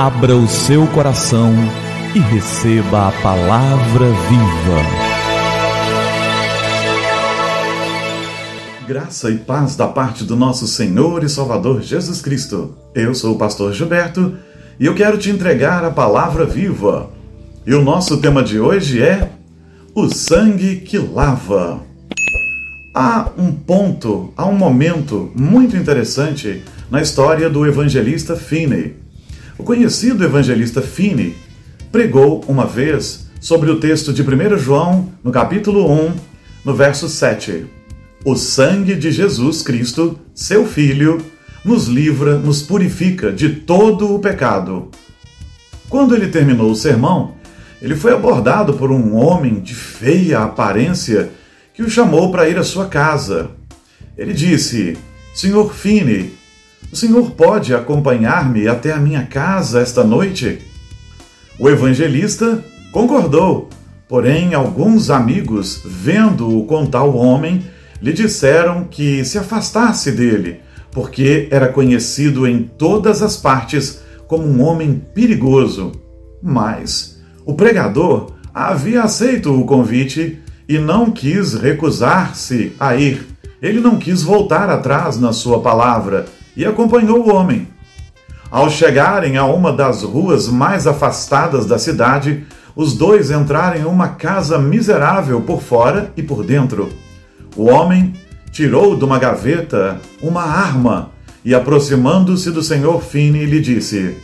Abra o seu coração e receba a palavra viva. Graça e paz da parte do nosso Senhor e Salvador Jesus Cristo. Eu sou o pastor Gilberto e eu quero te entregar a palavra viva. E o nosso tema de hoje é o sangue que lava. Há um ponto, há um momento muito interessante na história do evangelista Finney. O conhecido evangelista Finney pregou uma vez sobre o texto de 1 João, no capítulo 1, no verso 7. O sangue de Jesus Cristo, seu Filho, nos livra, nos purifica de todo o pecado. Quando ele terminou o sermão, ele foi abordado por um homem de feia aparência que o chamou para ir à sua casa. Ele disse: Senhor Finney, o senhor pode acompanhar-me até a minha casa esta noite? O evangelista concordou, porém alguns amigos, vendo-o com tal homem, lhe disseram que se afastasse dele, porque era conhecido em todas as partes como um homem perigoso. Mas o pregador havia aceito o convite e não quis recusar-se a ir. Ele não quis voltar atrás na sua palavra e acompanhou o homem. Ao chegarem a uma das ruas mais afastadas da cidade, os dois entraram em uma casa miserável por fora e por dentro. O homem tirou de uma gaveta uma arma e, aproximando-se do senhor Fine, lhe disse: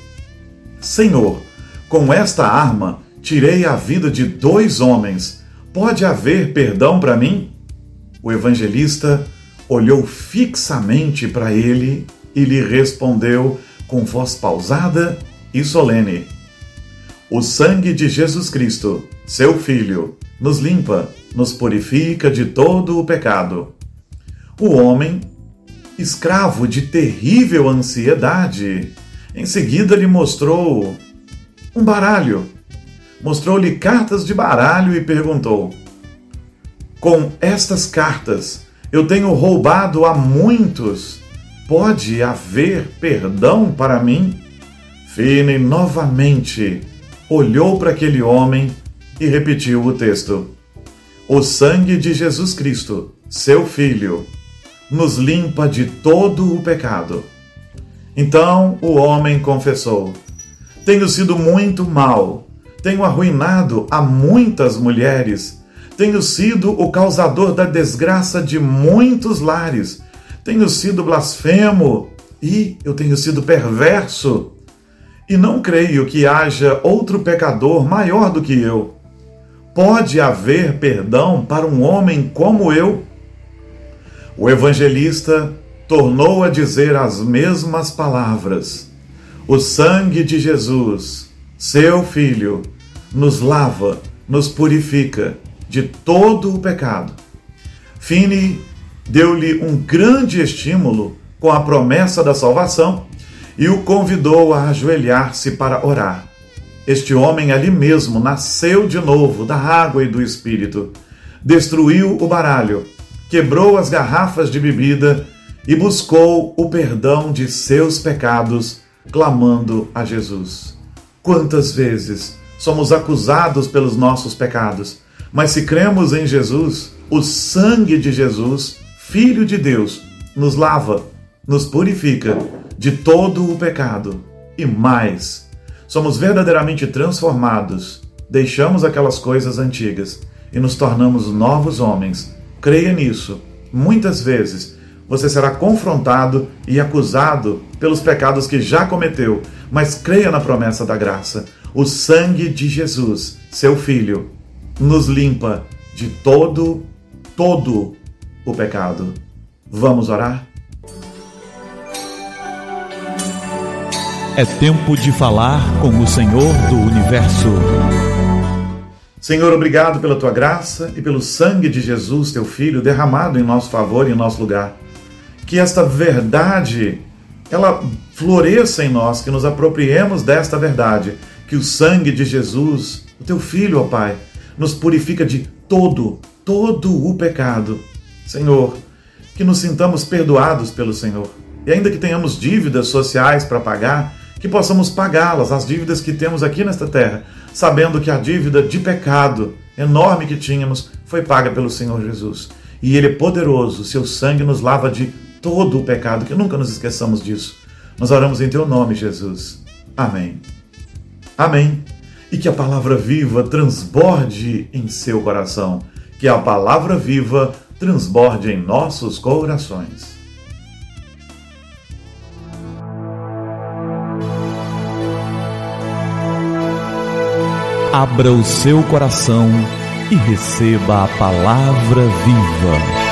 Senhor, com esta arma tirei a vida de dois homens. Pode haver perdão para mim? O evangelista olhou fixamente para ele e lhe respondeu com voz pausada e solene: O sangue de Jesus Cristo, seu Filho, nos limpa, nos purifica de todo o pecado. O homem, escravo de terrível ansiedade, em seguida lhe mostrou um baralho. Mostrou-lhe cartas de baralho e perguntou: Com estas cartas eu tenho roubado a muitos Pode haver perdão para mim? Finney novamente olhou para aquele homem e repetiu o texto. O sangue de Jesus Cristo, seu Filho, nos limpa de todo o pecado. Então o homem confessou: Tenho sido muito mal, tenho arruinado a muitas mulheres, tenho sido o causador da desgraça de muitos lares tenho sido blasfemo e eu tenho sido perverso. E não creio que haja outro pecador maior do que eu. Pode haver perdão para um homem como eu? O evangelista tornou a dizer as mesmas palavras. O sangue de Jesus, seu Filho, nos lava, nos purifica de todo o pecado. Fine deu-lhe um grande estímulo com a promessa da salvação e o convidou a ajoelhar-se para orar. Este homem ali mesmo nasceu de novo da água e do espírito, destruiu o baralho, quebrou as garrafas de bebida e buscou o perdão de seus pecados, clamando a Jesus. Quantas vezes somos acusados pelos nossos pecados, mas se cremos em Jesus, o sangue de Jesus Filho de Deus, nos lava, nos purifica de todo o pecado e mais. Somos verdadeiramente transformados, deixamos aquelas coisas antigas e nos tornamos novos homens. Creia nisso. Muitas vezes você será confrontado e acusado pelos pecados que já cometeu, mas creia na promessa da graça. O sangue de Jesus, seu Filho, nos limpa de todo, todo o pecado. Vamos orar? É tempo de falar com o Senhor do universo. Senhor, obrigado pela tua graça e pelo sangue de Jesus, teu filho, derramado em nosso favor e em nosso lugar. Que esta verdade ela floresça em nós, que nos apropriemos desta verdade, que o sangue de Jesus, o teu filho, ó Pai, nos purifica de todo, todo o pecado Senhor, que nos sintamos perdoados pelo Senhor. E ainda que tenhamos dívidas sociais para pagar, que possamos pagá-las, as dívidas que temos aqui nesta terra, sabendo que a dívida de pecado enorme que tínhamos foi paga pelo Senhor Jesus. E Ele é poderoso, seu sangue nos lava de todo o pecado, que nunca nos esqueçamos disso. Nós oramos em Teu nome, Jesus. Amém. Amém. E que a palavra viva transborde em seu coração, que a palavra viva transborde em nossos corações. Abra o seu coração e receba a palavra viva.